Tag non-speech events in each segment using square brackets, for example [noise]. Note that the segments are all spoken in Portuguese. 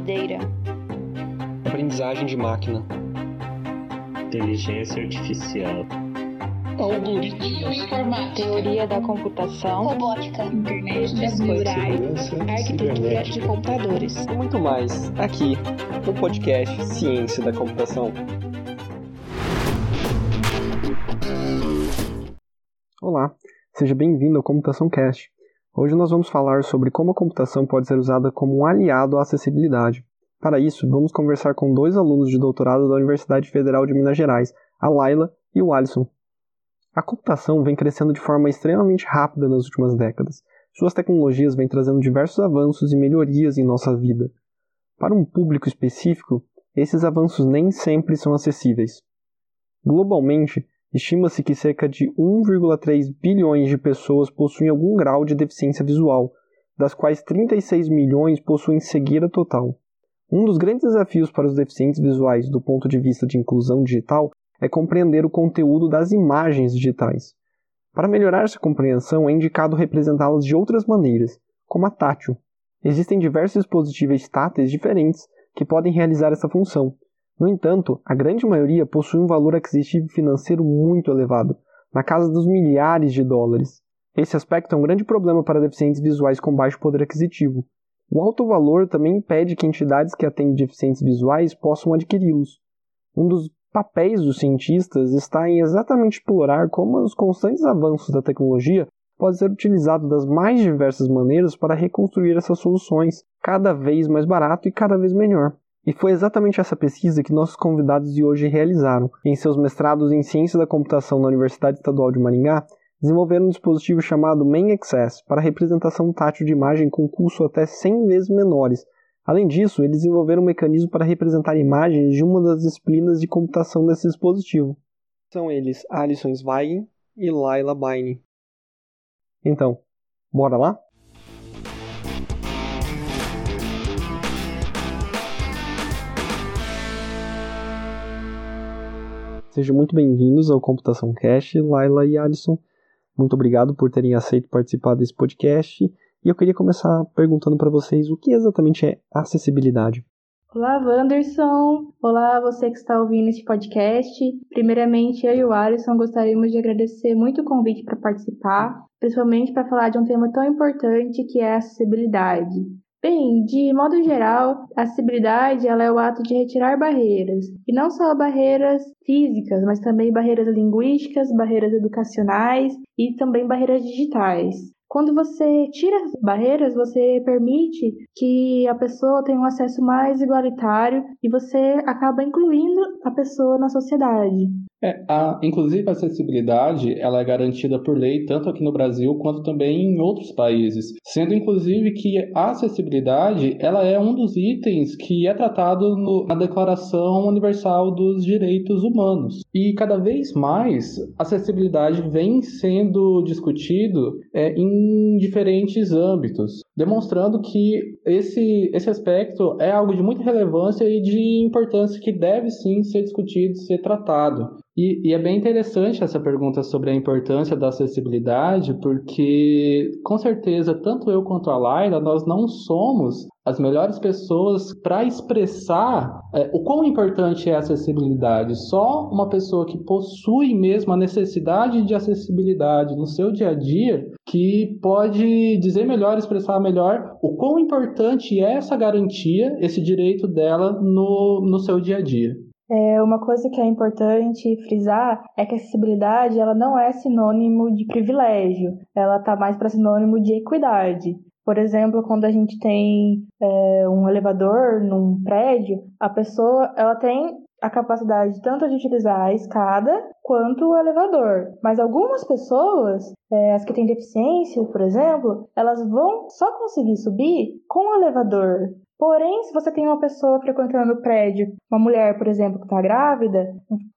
Data. Aprendizagem de máquina. Inteligência artificial. Algoritmos. Informática. Teoria da computação. Robótica. Internet das coisas. Arquitetura de computadores. E muito mais aqui no podcast Ciência da Computação. Olá, seja bem-vindo ao Computação Cast. Hoje nós vamos falar sobre como a computação pode ser usada como um aliado à acessibilidade. Para isso, vamos conversar com dois alunos de doutorado da Universidade Federal de Minas Gerais, a Laila e o Alisson. A computação vem crescendo de forma extremamente rápida nas últimas décadas. Suas tecnologias vêm trazendo diversos avanços e melhorias em nossa vida. Para um público específico, esses avanços nem sempre são acessíveis. Globalmente, Estima-se que cerca de 1,3 bilhões de pessoas possuem algum grau de deficiência visual, das quais 36 milhões possuem cegueira total. Um dos grandes desafios para os deficientes visuais do ponto de vista de inclusão digital é compreender o conteúdo das imagens digitais. Para melhorar essa compreensão, é indicado representá-las de outras maneiras, como a tátil. Existem diversos dispositivos táteis diferentes que podem realizar essa função, no entanto, a grande maioria possui um valor aquisitivo financeiro muito elevado, na casa dos milhares de dólares. Esse aspecto é um grande problema para deficientes visuais com baixo poder aquisitivo. O alto valor também impede que entidades que atendem deficientes visuais possam adquiri-los. Um dos papéis dos cientistas está em exatamente explorar como os constantes avanços da tecnologia podem ser utilizados das mais diversas maneiras para reconstruir essas soluções, cada vez mais barato e cada vez melhor. E foi exatamente essa pesquisa que nossos convidados de hoje realizaram. Em seus mestrados em Ciência da Computação na Universidade Estadual de Maringá, desenvolveram um dispositivo chamado Main Access para representação tátil de imagem com custo até 100 vezes menores. Além disso, eles desenvolveram um mecanismo para representar imagens de uma das disciplinas de computação desse dispositivo. São eles Alison Zweig e Laila Baine. Então, bora lá? Sejam muito bem-vindos ao Computação Cash, Laila e Alisson. Muito obrigado por terem aceito participar desse podcast. E eu queria começar perguntando para vocês o que exatamente é acessibilidade. Olá, Wanderson. Olá, você que está ouvindo esse podcast. Primeiramente, eu e o Alisson gostaríamos de agradecer muito o convite para participar, principalmente para falar de um tema tão importante que é a acessibilidade. Bem, de modo geral, a acessibilidade ela é o ato de retirar barreiras, e não só barreiras físicas, mas também barreiras linguísticas, barreiras educacionais e também barreiras digitais. Quando você tira as barreiras, você permite que a pessoa tenha um acesso mais igualitário e você acaba incluindo a pessoa na sociedade. É, a, inclusive a acessibilidade ela é garantida por lei tanto aqui no Brasil quanto também em outros países, sendo inclusive que a acessibilidade ela é um dos itens que é tratado no, na Declaração Universal dos Direitos Humanos. E cada vez mais a acessibilidade vem sendo discutido é, em diferentes âmbitos, demonstrando que esse, esse aspecto é algo de muita relevância e de importância que deve sim ser discutido, ser tratado. E, e, é bem interessante essa pergunta sobre a importância da acessibilidade, porque com certeza tanto eu quanto a Laila nós não somos as melhores pessoas para expressar é, o quão importante é a acessibilidade. Só uma pessoa que possui mesmo a necessidade de acessibilidade no seu dia a dia que pode dizer melhor, expressar melhor o quão importante é essa garantia, esse direito dela no, no seu dia a dia. É, uma coisa que é importante frisar é que a acessibilidade ela não é sinônimo de privilégio, ela está mais para sinônimo de equidade. Por exemplo, quando a gente tem é, um elevador num prédio, a pessoa ela tem a capacidade tanto de utilizar a escada quanto o elevador. Mas algumas pessoas, é, as que têm deficiência, por exemplo, elas vão só conseguir subir com o elevador. Porém, se você tem uma pessoa frequentando o prédio, uma mulher, por exemplo, que está grávida,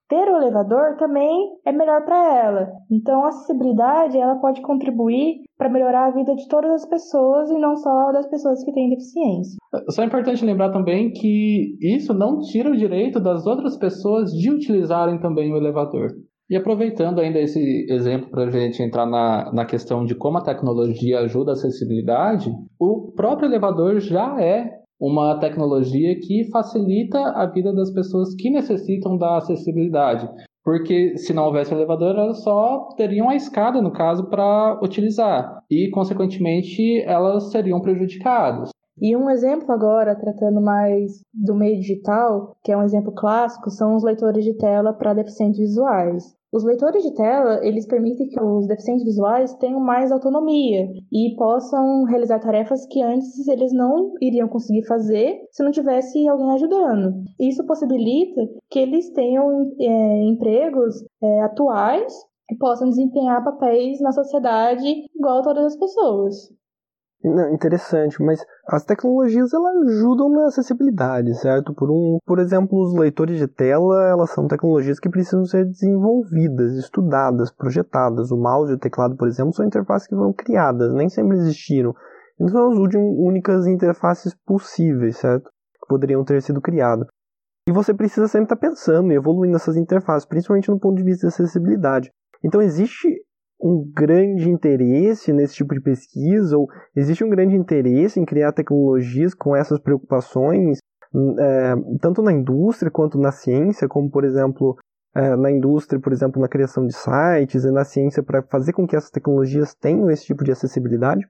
ter o elevador também é melhor para ela. Então, a acessibilidade ela pode contribuir para melhorar a vida de todas as pessoas e não só das pessoas que têm deficiência. Só é importante lembrar também que isso não tira o direito das outras pessoas de utilizarem também o elevador. E aproveitando ainda esse exemplo para a gente entrar na, na questão de como a tecnologia ajuda a acessibilidade, o próprio elevador já é uma tecnologia que facilita a vida das pessoas que necessitam da acessibilidade. Porque se não houvesse elevador, elas só teriam a escada, no caso, para utilizar. E, consequentemente, elas seriam prejudicadas. E um exemplo agora, tratando mais do meio digital, que é um exemplo clássico, são os leitores de tela para deficientes visuais. Os leitores de tela, eles permitem que os deficientes visuais tenham mais autonomia e possam realizar tarefas que antes eles não iriam conseguir fazer se não tivesse alguém ajudando. Isso possibilita que eles tenham é, empregos é, atuais e possam desempenhar papéis na sociedade igual a todas as pessoas. Não, interessante, mas as tecnologias elas ajudam na acessibilidade, certo? Por, um, por exemplo, os leitores de tela, elas são tecnologias que precisam ser desenvolvidas, estudadas, projetadas. O mouse e o teclado, por exemplo, são interfaces que foram criadas, nem sempre existiram. Então são as únicas interfaces possíveis, certo? Que poderiam ter sido criadas. E você precisa sempre estar pensando e evoluindo essas interfaces, principalmente no ponto de vista de acessibilidade. Então existe um grande interesse nesse tipo de pesquisa, ou existe um grande interesse em criar tecnologias com essas preocupações, é, tanto na indústria quanto na ciência, como por exemplo é, na indústria, por exemplo, na criação de sites e na ciência para fazer com que essas tecnologias tenham esse tipo de acessibilidade?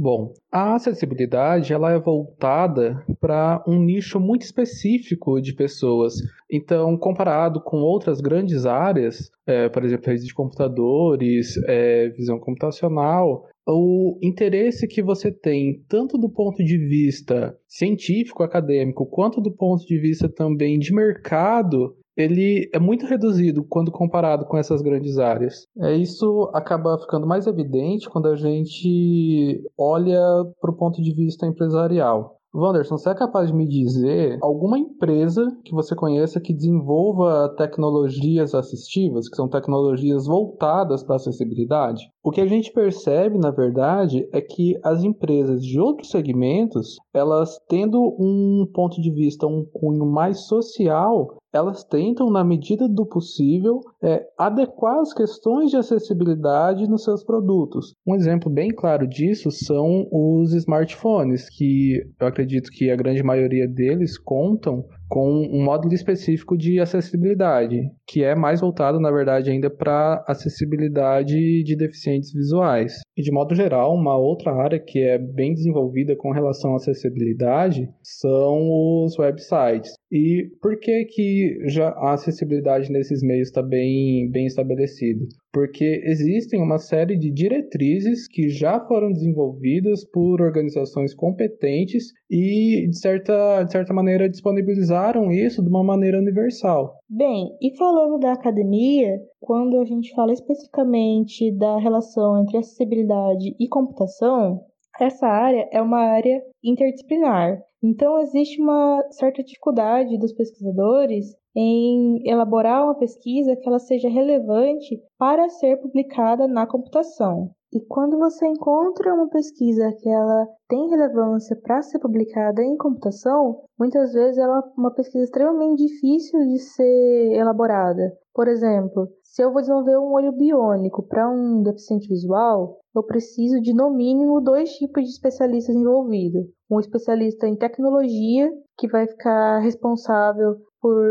Bom, a acessibilidade ela é voltada para um nicho muito específico de pessoas. Então, comparado com outras grandes áreas, é, por exemplo, rede de computadores, é, visão computacional, o interesse que você tem, tanto do ponto de vista científico, acadêmico, quanto do ponto de vista também de mercado, ele é muito reduzido quando comparado com essas grandes áreas. É, isso acaba ficando mais evidente quando a gente olha para o ponto de vista empresarial. Wanderson, você é capaz de me dizer alguma empresa que você conheça que desenvolva tecnologias assistivas, que são tecnologias voltadas para a acessibilidade? O que a gente percebe, na verdade, é que as empresas de outros segmentos, elas tendo um ponto de vista, um cunho mais social, elas tentam, na medida do possível, é, adequar as questões de acessibilidade nos seus produtos. Um exemplo bem claro disso são os smartphones, que eu acredito que a grande maioria deles contam com um módulo específico de acessibilidade, que é mais voltado, na verdade, ainda para acessibilidade de deficientes visuais. E de modo geral, uma outra área que é bem desenvolvida com relação à acessibilidade são os websites. E por que que já a acessibilidade nesses meios está bem, bem estabelecida? Porque existem uma série de diretrizes que já foram desenvolvidas por organizações competentes e, de certa, de certa maneira, disponibilizaram isso de uma maneira universal. Bem, e falando da academia, quando a gente fala especificamente da relação entre acessibilidade e computação, essa área é uma área interdisciplinar. Então, existe uma certa dificuldade dos pesquisadores em elaborar uma pesquisa que ela seja relevante para ser publicada na computação. E quando você encontra uma pesquisa que ela tem relevância para ser publicada em computação, muitas vezes ela é uma pesquisa extremamente difícil de ser elaborada. Por exemplo, se eu vou desenvolver um olho biônico para um deficiente visual, eu preciso de no mínimo dois tipos de especialistas envolvidos. Um especialista em tecnologia, que vai ficar responsável por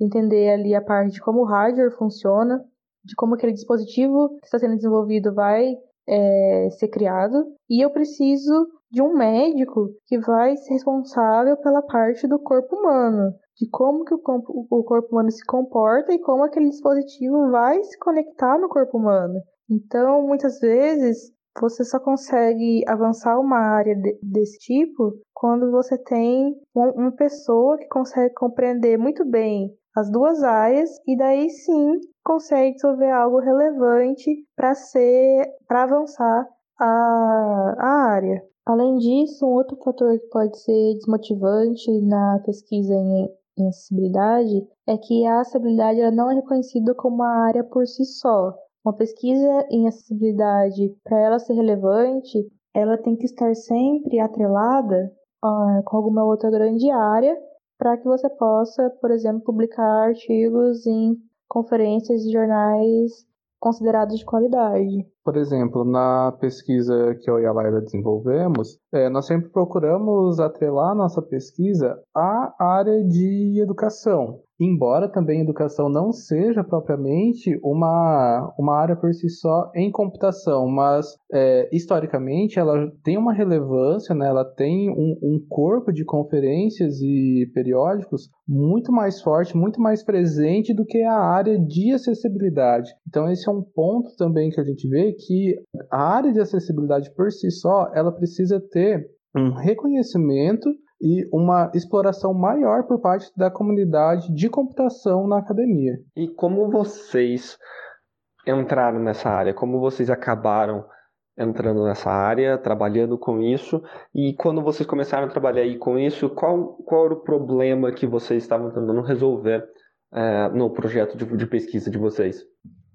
entender ali a parte de como o hardware funciona, de como aquele dispositivo que está sendo desenvolvido vai é, ser criado e eu preciso de um médico que vai ser responsável pela parte do corpo humano, de como que o o corpo humano se comporta e como aquele dispositivo vai se conectar no corpo humano. Então, muitas vezes, você só consegue avançar uma área de, desse tipo quando você tem uma, uma pessoa que consegue compreender muito bem as duas áreas e daí sim consegue desenvolver algo relevante para ser para avançar a, a área. Além disso, um outro fator que pode ser desmotivante na pesquisa em, em acessibilidade é que a acessibilidade ela não é reconhecida como uma área por si só. Uma pesquisa em acessibilidade, para ela ser relevante, ela tem que estar sempre atrelada uh, com alguma outra grande área para que você possa, por exemplo, publicar artigos em conferências e jornais considerados de qualidade. Por exemplo, na pesquisa que eu e a Laila desenvolvemos, é, nós sempre procuramos atrelar nossa pesquisa à área de educação. Embora também educação não seja propriamente uma, uma área por si só em computação, mas é, historicamente ela tem uma relevância, né? ela tem um, um corpo de conferências e periódicos muito mais forte, muito mais presente do que a área de acessibilidade. Então esse é um ponto também que a gente vê que a área de acessibilidade por si só ela precisa ter um reconhecimento e uma exploração maior por parte da comunidade de computação na academia. E como vocês entraram nessa área? Como vocês acabaram entrando nessa área, trabalhando com isso? E quando vocês começaram a trabalhar aí com isso, qual, qual era o problema que vocês estavam tentando resolver é, no projeto de, de pesquisa de vocês?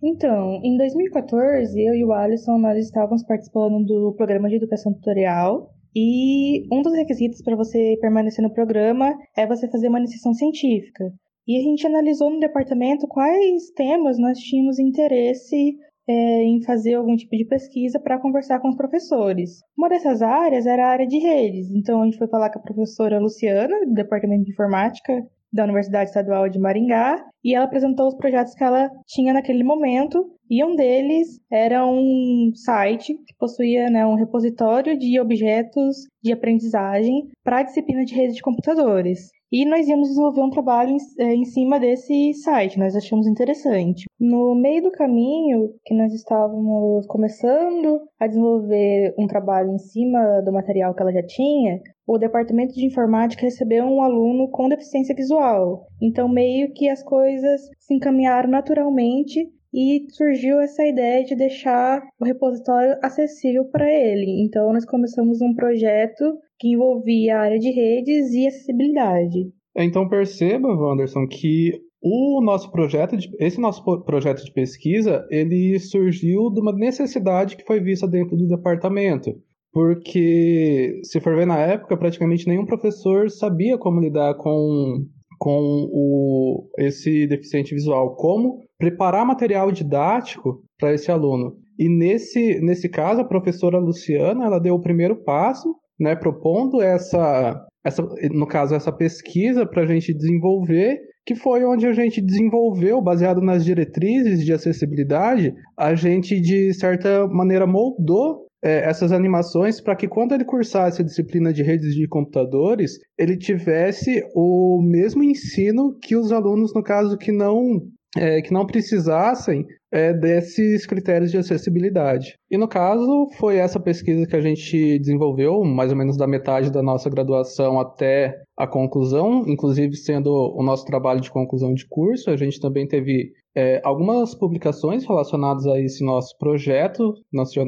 Então, em 2014, eu e o Alisson, nós estávamos participando do programa de educação tutorial e um dos requisitos para você permanecer no programa é você fazer uma iniciação científica. E a gente analisou no departamento quais temas nós tínhamos interesse é, em fazer algum tipo de pesquisa para conversar com os professores. Uma dessas áreas era a área de redes, então a gente foi falar com a professora Luciana, do Departamento de Informática da Universidade Estadual de Maringá, e ela apresentou os projetos que ela tinha naquele momento, e um deles era um site que possuía né, um repositório de objetos de aprendizagem para a disciplina de rede de computadores. E nós íamos desenvolver um trabalho em, é, em, cima desse site, nós achamos interessante. No meio do caminho, que nós estávamos começando a desenvolver um trabalho em cima do material que ela já tinha, o departamento de informática recebeu um aluno com deficiência visual. Então, meio que as coisas se encaminharam naturalmente e surgiu essa ideia de deixar o repositório acessível para ele. Então, nós começamos um projeto que envolvia a área de redes e acessibilidade. Então, perceba, Wanderson, que o nosso projeto, de, esse nosso projeto de pesquisa, ele surgiu de uma necessidade que foi vista dentro do departamento porque se for ver na época, praticamente nenhum professor sabia como lidar com, com o, esse deficiente visual, como preparar material didático para esse aluno. E nesse, nesse caso, a professora Luciana, ela deu o primeiro passo, né, propondo essa, essa no caso, essa pesquisa para a gente desenvolver que foi onde a gente desenvolveu, baseado nas diretrizes de acessibilidade, a gente de certa maneira moldou é, essas animações para que quando ele cursasse a disciplina de redes de computadores, ele tivesse o mesmo ensino que os alunos, no caso, que não, é, que não precisassem é, desses critérios de acessibilidade. E no caso, foi essa pesquisa que a gente desenvolveu, mais ou menos da metade da nossa graduação até a conclusão, inclusive sendo o nosso trabalho de conclusão de curso. A gente também teve é, algumas publicações relacionadas a esse nosso projeto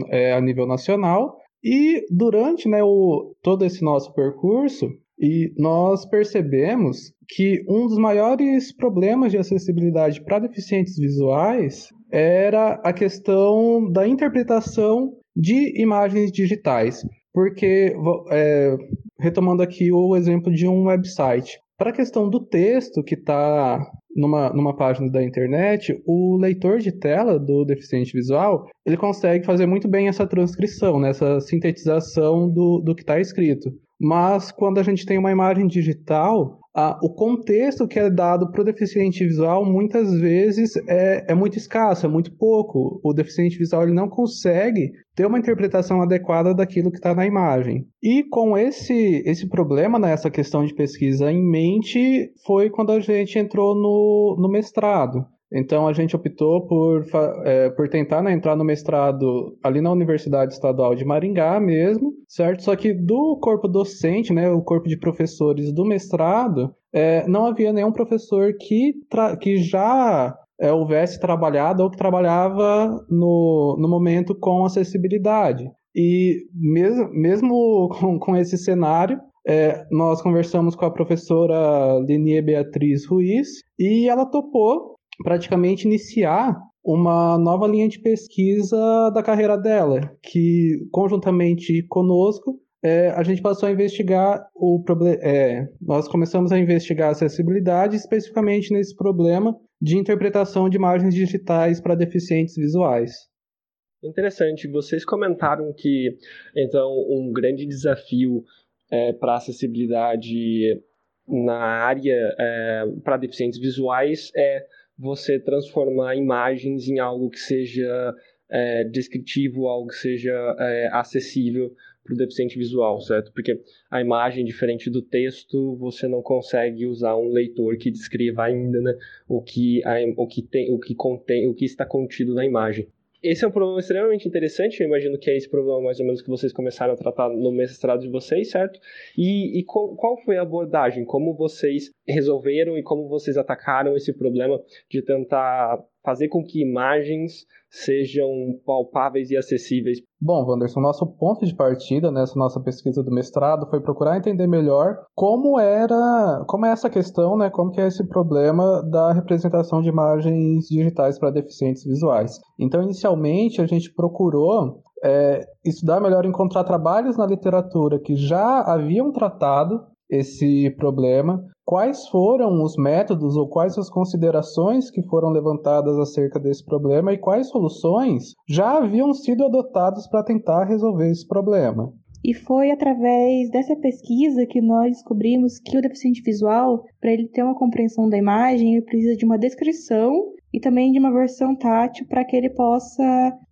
é, a nível nacional. E durante né, o, todo esse nosso percurso, e nós percebemos que um dos maiores problemas de acessibilidade para deficientes visuais era a questão da interpretação de imagens digitais. Porque, é, retomando aqui o exemplo de um website, para a questão do texto que está numa, numa página da internet, o leitor de tela do deficiente visual, ele consegue fazer muito bem essa transcrição, né, essa sintetização do, do que está escrito. Mas quando a gente tem uma imagem digital, o contexto que é dado para o deficiente visual muitas vezes é, é muito escasso, é muito pouco. O deficiente visual ele não consegue ter uma interpretação adequada daquilo que está na imagem. E com esse, esse problema, né, essa questão de pesquisa em mente, foi quando a gente entrou no, no mestrado. Então a gente optou por, é, por tentar né, entrar no mestrado ali na Universidade Estadual de Maringá mesmo, certo? Só que do corpo docente, né, o corpo de professores do mestrado, é, não havia nenhum professor que, que já é, houvesse trabalhado ou que trabalhava no, no momento com acessibilidade. E mesmo, mesmo [laughs] com, com esse cenário, é, nós conversamos com a professora Lenie Beatriz Ruiz e ela topou praticamente iniciar uma nova linha de pesquisa da carreira dela, que conjuntamente conosco é, a gente passou a investigar o problema. É, nós começamos a investigar acessibilidade, especificamente nesse problema de interpretação de imagens digitais para deficientes visuais. Interessante. Vocês comentaram que, então, um grande desafio é, para acessibilidade na área é, para deficientes visuais é você transformar imagens em algo que seja é, descritivo, algo que seja é, acessível para o deficiente visual, certo? Porque a imagem, diferente do texto, você não consegue usar um leitor que descreva ainda né, o, que, a, o, que tem, o que contém, o que está contido na imagem. Esse é um problema extremamente interessante, eu imagino que é esse problema mais ou menos que vocês começaram a tratar no mestrado de vocês, certo? E, e qual foi a abordagem? Como vocês resolveram e como vocês atacaram esse problema de tentar fazer com que imagens sejam palpáveis e acessíveis. Bom, Wanderson, nosso ponto de partida nessa nossa pesquisa do mestrado foi procurar entender melhor como era, como é essa questão, né, como que é esse problema da representação de imagens digitais para deficientes visuais. Então, inicialmente, a gente procurou é, estudar melhor, encontrar trabalhos na literatura que já haviam tratado esse problema, quais foram os métodos ou quais as considerações que foram levantadas acerca desse problema e quais soluções já haviam sido adotadas para tentar resolver esse problema. E foi através dessa pesquisa que nós descobrimos que o deficiente visual, para ele ter uma compreensão da imagem, ele precisa de uma descrição e também de uma versão tátil para que ele possa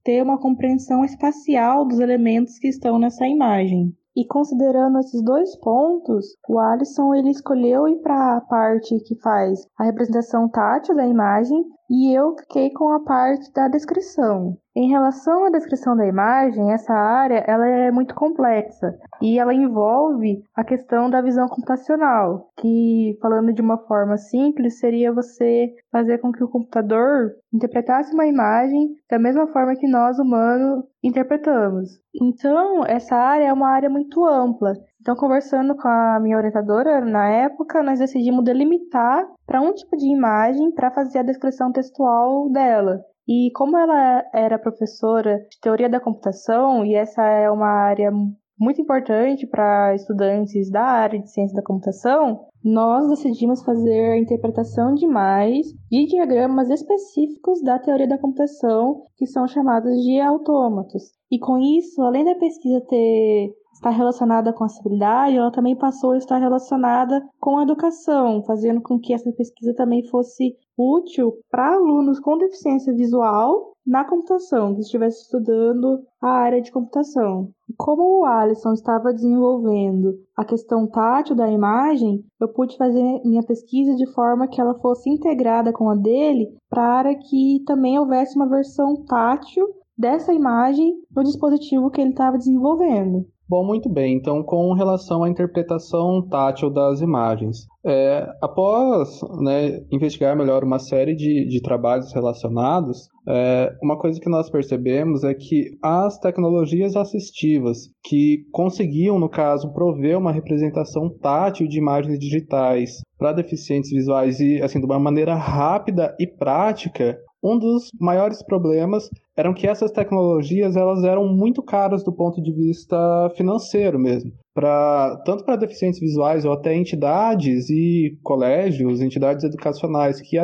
ter uma compreensão espacial dos elementos que estão nessa imagem. E considerando esses dois pontos, o Alisson ele escolheu ir para a parte que faz a representação tátil da imagem e eu fiquei com a parte da descrição. Em relação à descrição da imagem, essa área ela é muito complexa e ela envolve a questão da visão computacional, que falando de uma forma simples seria você fazer com que o computador interpretasse uma imagem da mesma forma que nós humanos interpretamos. Então, essa área é uma área muito ampla. Então, conversando com a minha orientadora na época, nós decidimos delimitar para um tipo de imagem para fazer a descrição textual dela. E como ela era professora de teoria da computação, e essa é uma área muito importante para estudantes da área de ciência da computação, nós decidimos fazer a interpretação de mais de diagramas específicos da teoria da computação, que são chamados de autômatos. E com isso, além da pesquisa ter estar relacionada com a acessibilidade, ela também passou a estar relacionada com a educação, fazendo com que essa pesquisa também fosse útil para alunos com deficiência visual na computação, que estivesse estudando a área de computação. Como o Alisson estava desenvolvendo a questão tátil da imagem, eu pude fazer minha pesquisa de forma que ela fosse integrada com a dele, para que também houvesse uma versão tátil dessa imagem no dispositivo que ele estava desenvolvendo. Bom, muito bem. Então, com relação à interpretação tátil das imagens, é, após né, investigar melhor uma série de, de trabalhos relacionados, é, uma coisa que nós percebemos é que as tecnologias assistivas que conseguiam, no caso, prover uma representação tátil de imagens digitais para deficientes visuais e assim de uma maneira rápida e prática, um dos maiores problemas eram que essas tecnologias elas eram muito caras do ponto de vista financeiro mesmo. Pra, tanto para deficientes visuais ou até entidades e colégios, entidades educacionais que,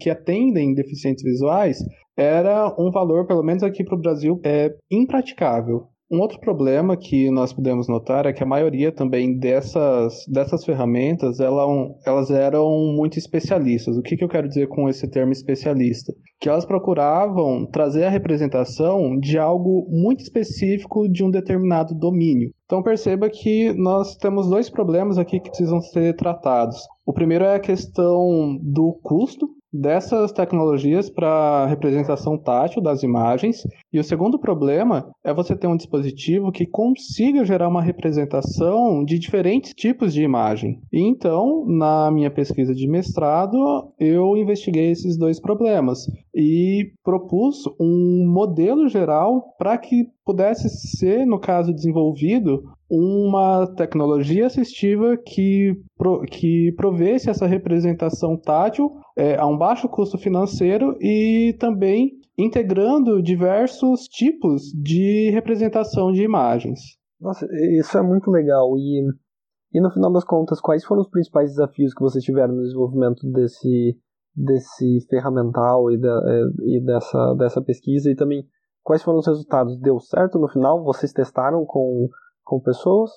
que atendem deficientes visuais, era um valor, pelo menos aqui para o Brasil, é impraticável. Um outro problema que nós podemos notar é que a maioria também dessas, dessas ferramentas elas, eram muito especialistas. O que, que eu quero dizer com esse termo especialista? Que elas procuravam trazer a representação de algo muito específico de um determinado domínio. Então perceba que nós temos dois problemas aqui que precisam ser tratados. O primeiro é a questão do custo dessas tecnologias para representação tátil das imagens. E o segundo problema é você ter um dispositivo que consiga gerar uma representação de diferentes tipos de imagem. E então, na minha pesquisa de mestrado, eu investiguei esses dois problemas e propus um modelo geral para que pudesse ser, no caso, desenvolvido uma tecnologia assistiva que, pro, que provesse essa representação tátil é, a um baixo custo financeiro e também integrando diversos tipos de representação de imagens. Nossa, isso é muito legal. E, e no final das contas, quais foram os principais desafios que vocês tiveram no desenvolvimento desse, desse ferramental e, da, é, e dessa, dessa pesquisa? E também Quais foram os resultados? Deu certo no final? Vocês testaram com, com pessoas?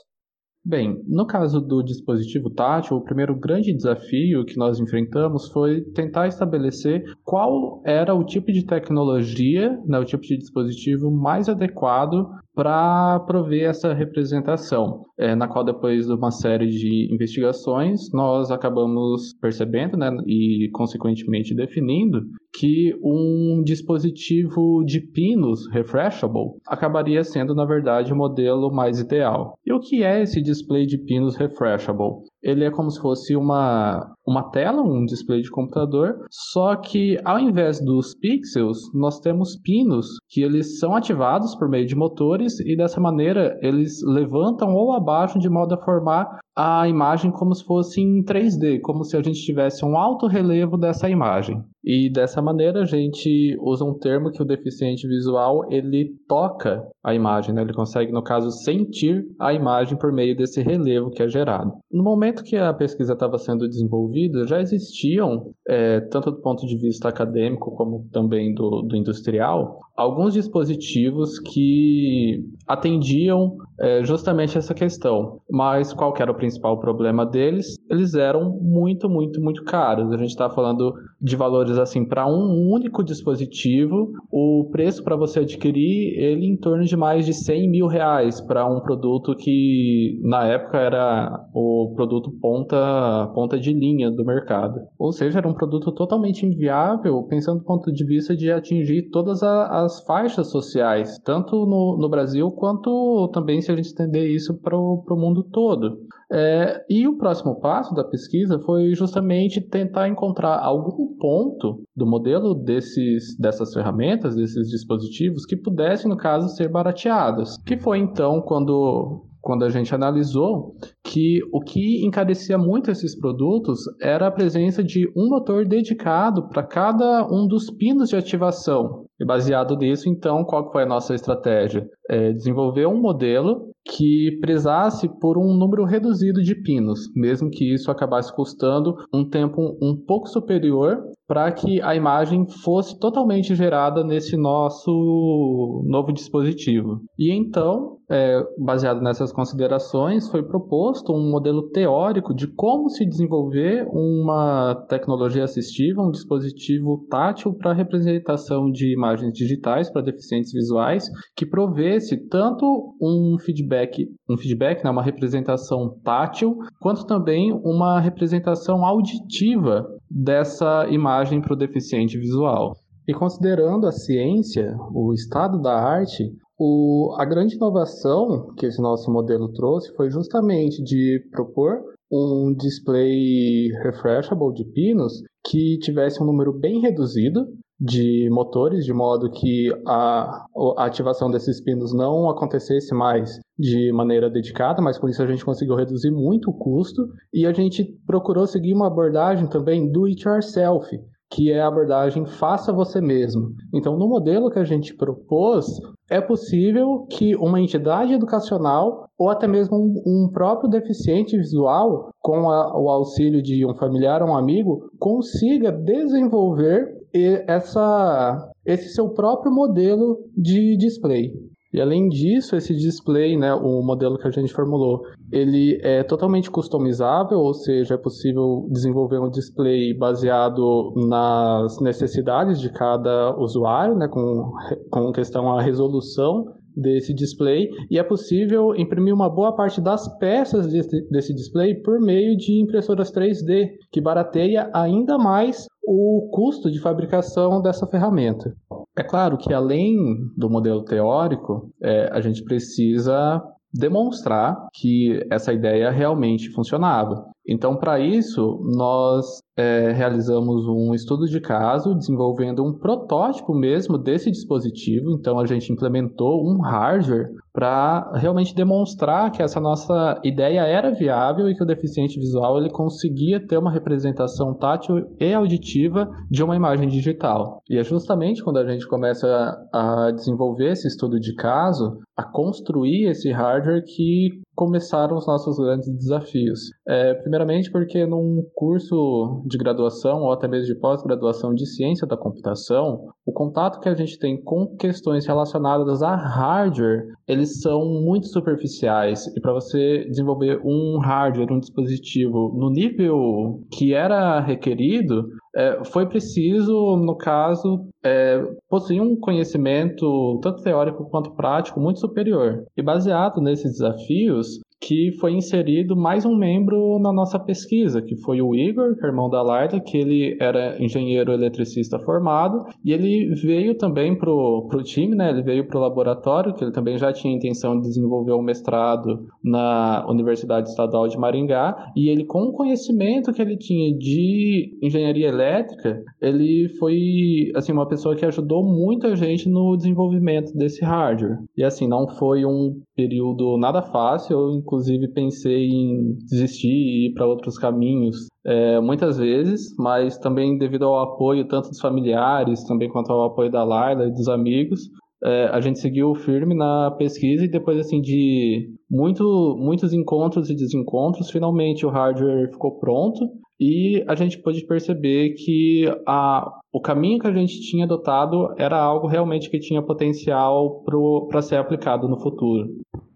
Bem, no caso do dispositivo tátil, o primeiro grande desafio que nós enfrentamos foi tentar estabelecer qual era o tipo de tecnologia, né, o tipo de dispositivo mais adequado para prover essa representação, é, na qual depois de uma série de investigações nós acabamos percebendo né, e consequentemente definindo que um dispositivo de pinos refreshable acabaria sendo na verdade o modelo mais ideal. E o que é esse display de pinos refreshable? Ele é como se fosse uma, uma tela, um display de computador, só que ao invés dos pixels, nós temos pinos que eles são ativados por meio de motores e dessa maneira eles levantam ou abaixam de modo a formar a imagem como se fosse em 3D, como se a gente tivesse um alto relevo dessa imagem. E dessa maneira a gente usa um termo que o deficiente visual ele toca a imagem, né? ele consegue no caso sentir a imagem por meio desse relevo que é gerado. No momento que a pesquisa estava sendo desenvolvida, já existiam, é, tanto do ponto de vista acadêmico como também do, do industrial, alguns dispositivos que atendiam é, justamente essa questão. Mas qual era o principal problema deles? Eles eram muito, muito, muito caros. A gente está falando de valores assim para um único dispositivo, o preço para você adquirir ele em torno de mais de 100 mil reais para um produto que na época era o produto ponta, ponta de linha do mercado. Ou seja, era um produto totalmente inviável, pensando do ponto de vista de atingir todas as faixas sociais, tanto no, no Brasil quanto também se a gente estender isso para o mundo todo. É, e o próximo passo da pesquisa foi justamente tentar encontrar algum ponto do modelo desses, dessas ferramentas, desses dispositivos, que pudessem, no caso, ser barateados. Que foi então quando quando a gente analisou que o que encarecia muito esses produtos era a presença de um motor dedicado para cada um dos pinos de ativação. E baseado nisso, então, qual foi a nossa estratégia? É desenvolver um modelo que prezasse por um número reduzido de pinos, mesmo que isso acabasse custando um tempo um pouco superior para que a imagem fosse totalmente gerada nesse nosso novo dispositivo. E então, é, baseado nessas considerações, foi proposto um modelo teórico de como se desenvolver uma tecnologia assistiva, um dispositivo tátil para representação de imagens digitais para deficientes visuais, que provesse tanto um feedback, um feedback, né, uma representação tátil, quanto também uma representação auditiva dessa imagem para o deficiente visual. E considerando a ciência, o estado da arte, o, a grande inovação que esse nosso modelo trouxe foi justamente de propor um display refreshable de pinos que tivesse um número bem reduzido de motores, de modo que a, a, ativação desses pinos não acontecesse mais de maneira dedicada, mas com isso a gente conseguiu reduzir muito o custo e a gente procurou seguir uma abordagem também do it yourself, que é a abordagem faça você mesmo. Então, no modelo que a gente propôs, é possível que uma entidade educacional ou até mesmo um, um próprio deficiente visual, com a, o auxílio de um familiar ou um amigo, consiga desenvolver essa, esse seu próprio modelo de display. E além disso, esse display, né, o modelo que a gente formulou, ele é totalmente customizável, ou seja, é possível desenvolver um display baseado nas necessidades de cada usuário, né, com, com questão à resolução desse display e é possível imprimir uma boa parte das peças desse, display por meio de impressoras 3D, que barateia ainda mais o custo de fabricação dessa ferramenta. É claro que além do modelo teórico, é, a gente precisa demonstrar que essa ideia realmente funcionava. Então, para isso, nós é, realizamos um estudo de caso, desenvolvendo um protótipo mesmo desse dispositivo. Então, a gente implementou um hardware para realmente demonstrar que essa nossa ideia era viável e que o deficiente visual ele conseguia ter uma representação tátil e auditiva de uma imagem digital. E é justamente quando a gente começa a desenvolver esse estudo de caso, a construir esse hardware que começaram os nossos grandes desafios. É, primeiramente porque num curso de graduação ou até mesmo de pós-graduação de ciência da computação, o contato que a gente tem com questões relacionadas a hardware, eles são muito superficiais. E para você desenvolver um hardware, um dispositivo no nível que era requerido, é, foi preciso, no caso, é, possuir um conhecimento tanto teórico quanto prático muito superior. E baseado nesses desafios, que foi inserido mais um membro na nossa pesquisa, que foi o Igor, é irmão da Laida, que ele era engenheiro eletricista formado, e ele veio também para o time, né? ele veio para o laboratório, que ele também já tinha intenção de desenvolver um mestrado na Universidade Estadual de Maringá, e ele, com o conhecimento que ele tinha de engenharia elétrica, ele foi assim uma pessoa que ajudou muita gente no desenvolvimento desse hardware. E assim, não foi um período nada fácil, inclusive pensei em desistir e ir para outros caminhos é, muitas vezes, mas também devido ao apoio tanto dos familiares, também quanto ao apoio da Laila e dos amigos, é, a gente seguiu firme na pesquisa e depois assim de muito, muitos encontros e desencontros, finalmente o hardware ficou pronto e a gente pôde perceber que a, o caminho que a gente tinha adotado era algo realmente que tinha potencial para ser aplicado no futuro.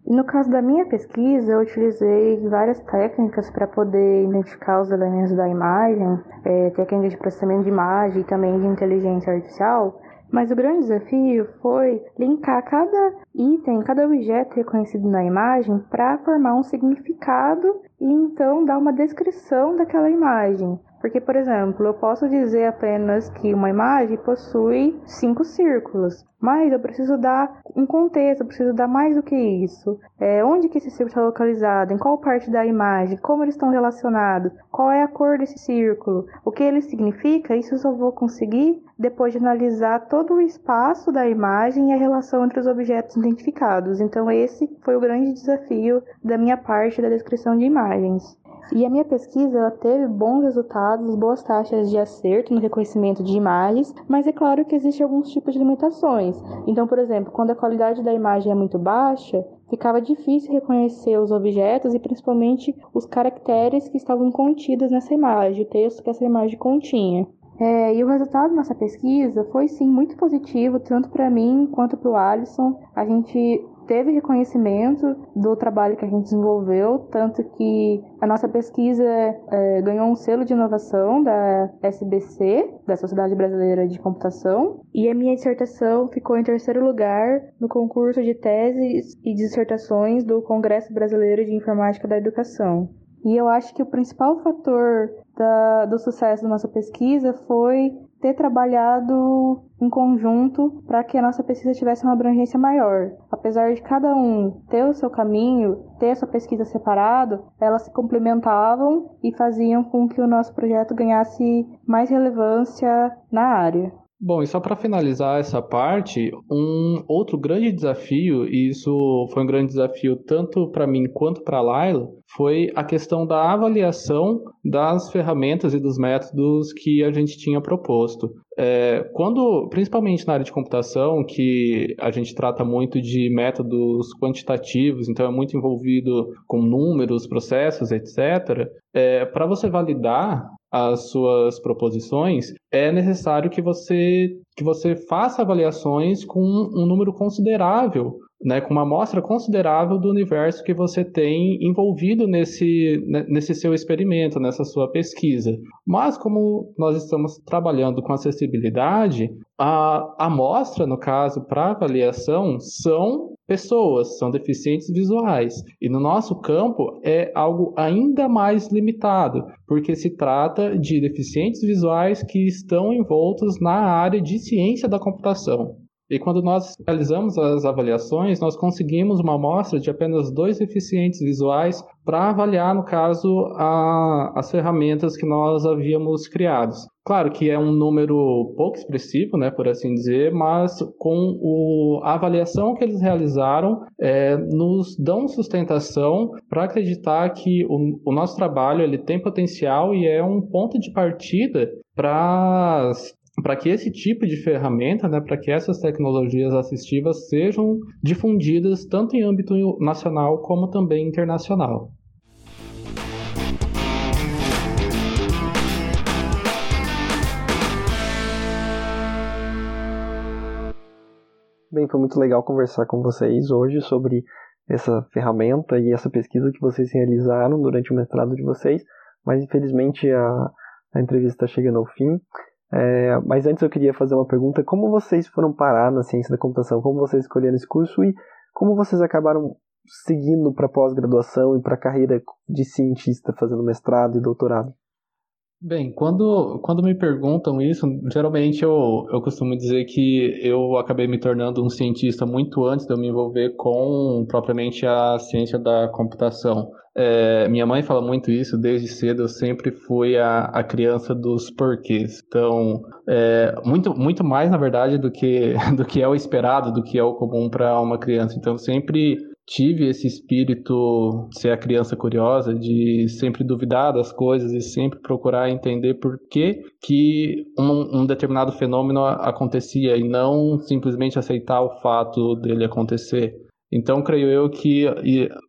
No caso da minha pesquisa, eu utilizei várias técnicas para poder identificar os elementos da imagem, é, técnicas de processamento de imagem e também de inteligência artificial, mas o grande desafio foi linkar cada item, cada objeto reconhecido na imagem para formar um significado e então dar uma descrição daquela imagem. Porque, por exemplo, eu posso dizer apenas que uma imagem possui cinco círculos, mas eu preciso dar um contexto, eu preciso dar mais do que isso. É, onde que esse círculo está localizado, em qual parte da imagem, como eles estão relacionados, qual é a cor desse círculo, o que ele significa, isso eu só vou conseguir depois de analisar todo o espaço da imagem e a relação entre os objetos identificados. Então, esse foi o grande desafio da minha parte da descrição de imagens. E a minha pesquisa ela teve bons resultados, boas taxas de acerto no reconhecimento de imagens, mas é claro que existem alguns tipos de limitações. Então, por exemplo, quando a qualidade da imagem é muito baixa, ficava difícil reconhecer os objetos e principalmente os caracteres que estavam contidos nessa imagem, o texto que essa imagem continha. É, e o resultado dessa pesquisa foi sim muito positivo, tanto para mim quanto para o Alisson. A gente teve reconhecimento do trabalho que a gente desenvolveu, tanto que a nossa pesquisa é, ganhou um selo de inovação da SBC, da Sociedade Brasileira de Computação, e a minha dissertação ficou em terceiro lugar no concurso de teses e dissertações do Congresso Brasileiro de Informática da Educação. E eu acho que o principal fator da, do sucesso da nossa pesquisa foi ter trabalhado em conjunto para que a nossa pesquisa tivesse uma abrangência maior. Apesar de cada um ter o seu caminho, ter a sua pesquisa separado, elas se complementavam e faziam com que o nosso projeto ganhasse mais relevância na área. Bom, e só para finalizar essa parte, um outro grande desafio, e isso foi um grande desafio tanto para mim quanto para a Laila, foi a questão da avaliação das ferramentas e dos métodos que a gente tinha proposto. É, quando, principalmente na área de computação, que a gente trata muito de métodos quantitativos, então é muito envolvido com números, processos, etc. É, para você validar as suas proposições, é necessário que você, que você faça avaliações com um número considerável né, com uma amostra considerável do universo que você tem envolvido nesse, né, nesse seu experimento, nessa sua pesquisa. Mas como nós estamos trabalhando com acessibilidade, a amostra, no caso, para avaliação, são pessoas, são deficientes visuais. E no nosso campo é algo ainda mais limitado, porque se trata de deficientes visuais que estão envoltos na área de ciência da computação. E quando nós realizamos as avaliações, nós conseguimos uma amostra de apenas dois eficientes visuais para avaliar, no caso, a, as ferramentas que nós havíamos criados. Claro que é um número pouco expressivo, né, por assim dizer, mas com o, a avaliação que eles realizaram, é, nos dão sustentação para acreditar que o, o nosso trabalho ele tem potencial e é um ponto de partida para para que esse tipo de ferramenta, né, para que essas tecnologias assistivas sejam difundidas tanto em âmbito nacional como também internacional. Bem, foi muito legal conversar com vocês hoje sobre essa ferramenta e essa pesquisa que vocês realizaram durante o mestrado de vocês, mas infelizmente a, a entrevista está chegando ao fim. É, mas antes eu queria fazer uma pergunta: como vocês foram parar na ciência da computação? Como vocês escolheram esse curso e como vocês acabaram seguindo para pós-graduação e para a carreira de cientista, fazendo mestrado e doutorado? Bem, quando, quando me perguntam isso, geralmente eu, eu costumo dizer que eu acabei me tornando um cientista muito antes de eu me envolver com propriamente a ciência da computação. É, minha mãe fala muito isso desde cedo, eu sempre fui a, a criança dos porquês. Então, é, muito, muito mais, na verdade, do que, [laughs] do que é o esperado, do que é o comum para uma criança. Então, sempre tive esse espírito de ser a criança curiosa, de sempre duvidar das coisas e sempre procurar entender por que, que um, um, determinado fenômeno acontecia e não simplesmente aceitar o fato dele acontecer. Então, creio eu que,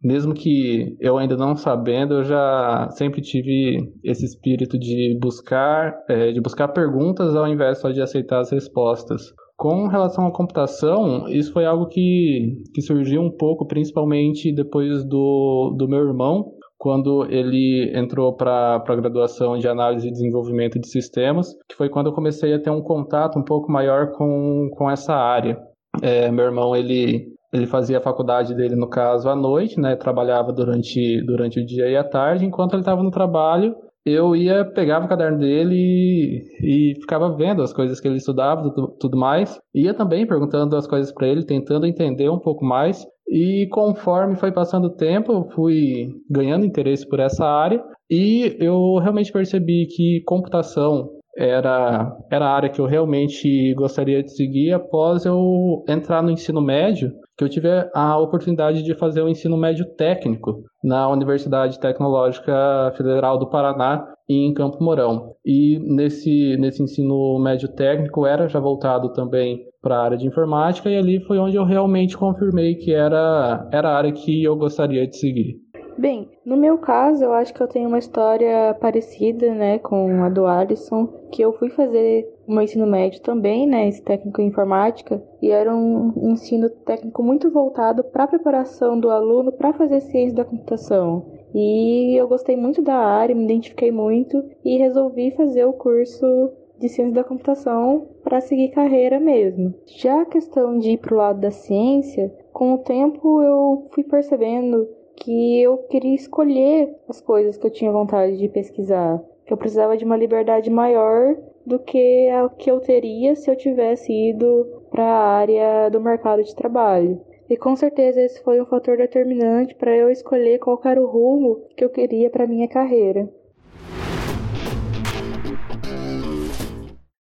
mesmo que eu ainda não sabendo, eu já sempre tive esse espírito de buscar, é, de buscar perguntas ao invés só de aceitar as respostas. Com relação à computação, isso foi algo que, que surgiu um pouco, principalmente depois do, do meu irmão, quando ele entrou para a graduação de análise e desenvolvimento de sistemas, que foi quando eu comecei a ter um contato um pouco maior com, com essa área. É, meu irmão, ele, ele fazia a faculdade dele, no caso, à noite, né? Trabalhava durante, durante o dia e a tarde. Enquanto ele estava no trabalho, eu ia, pegava o caderno dele e, e ficava vendo as coisas que ele estudava, tudo, tudo mais. Ia também perguntando as coisas para ele, tentando entender um pouco mais. E conforme foi passando o tempo, eu fui ganhando interesse por essa área e eu realmente percebi que computação era, era a área que eu realmente gostaria de seguir após eu entrar no ensino médio que eu tive a oportunidade de fazer o ensino médio técnico na Universidade Tecnológica Federal do Paraná, em Campo Mourão. E nesse, nesse ensino médio técnico era já voltado também para a área de informática, e ali foi onde eu realmente confirmei que era, era a área que eu gostaria de seguir. Bem, no meu caso, eu acho que eu tenho uma história parecida, né, com a do Alisson, que eu fui fazer o meu ensino médio também, né, esse técnico em informática, e era um ensino técnico muito voltado para a preparação do aluno para fazer ciência da computação. E eu gostei muito da área, me identifiquei muito e resolvi fazer o curso de ciência da computação para seguir carreira mesmo. Já a questão de ir para o lado da ciência, com o tempo eu fui percebendo que eu queria escolher as coisas que eu tinha vontade de pesquisar, eu precisava de uma liberdade maior do que a que eu teria se eu tivesse ido para a área do mercado de trabalho. E com certeza esse foi um fator determinante para eu escolher qual era o rumo que eu queria para minha carreira.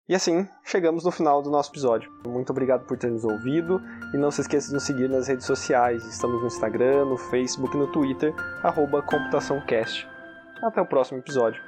E assim, chegamos no final do nosso episódio. Muito obrigado por ter nos ouvido e não se esqueça de nos seguir nas redes sociais. Estamos no Instagram, no Facebook e no Twitter, ComputaçãoCast. Até o próximo episódio.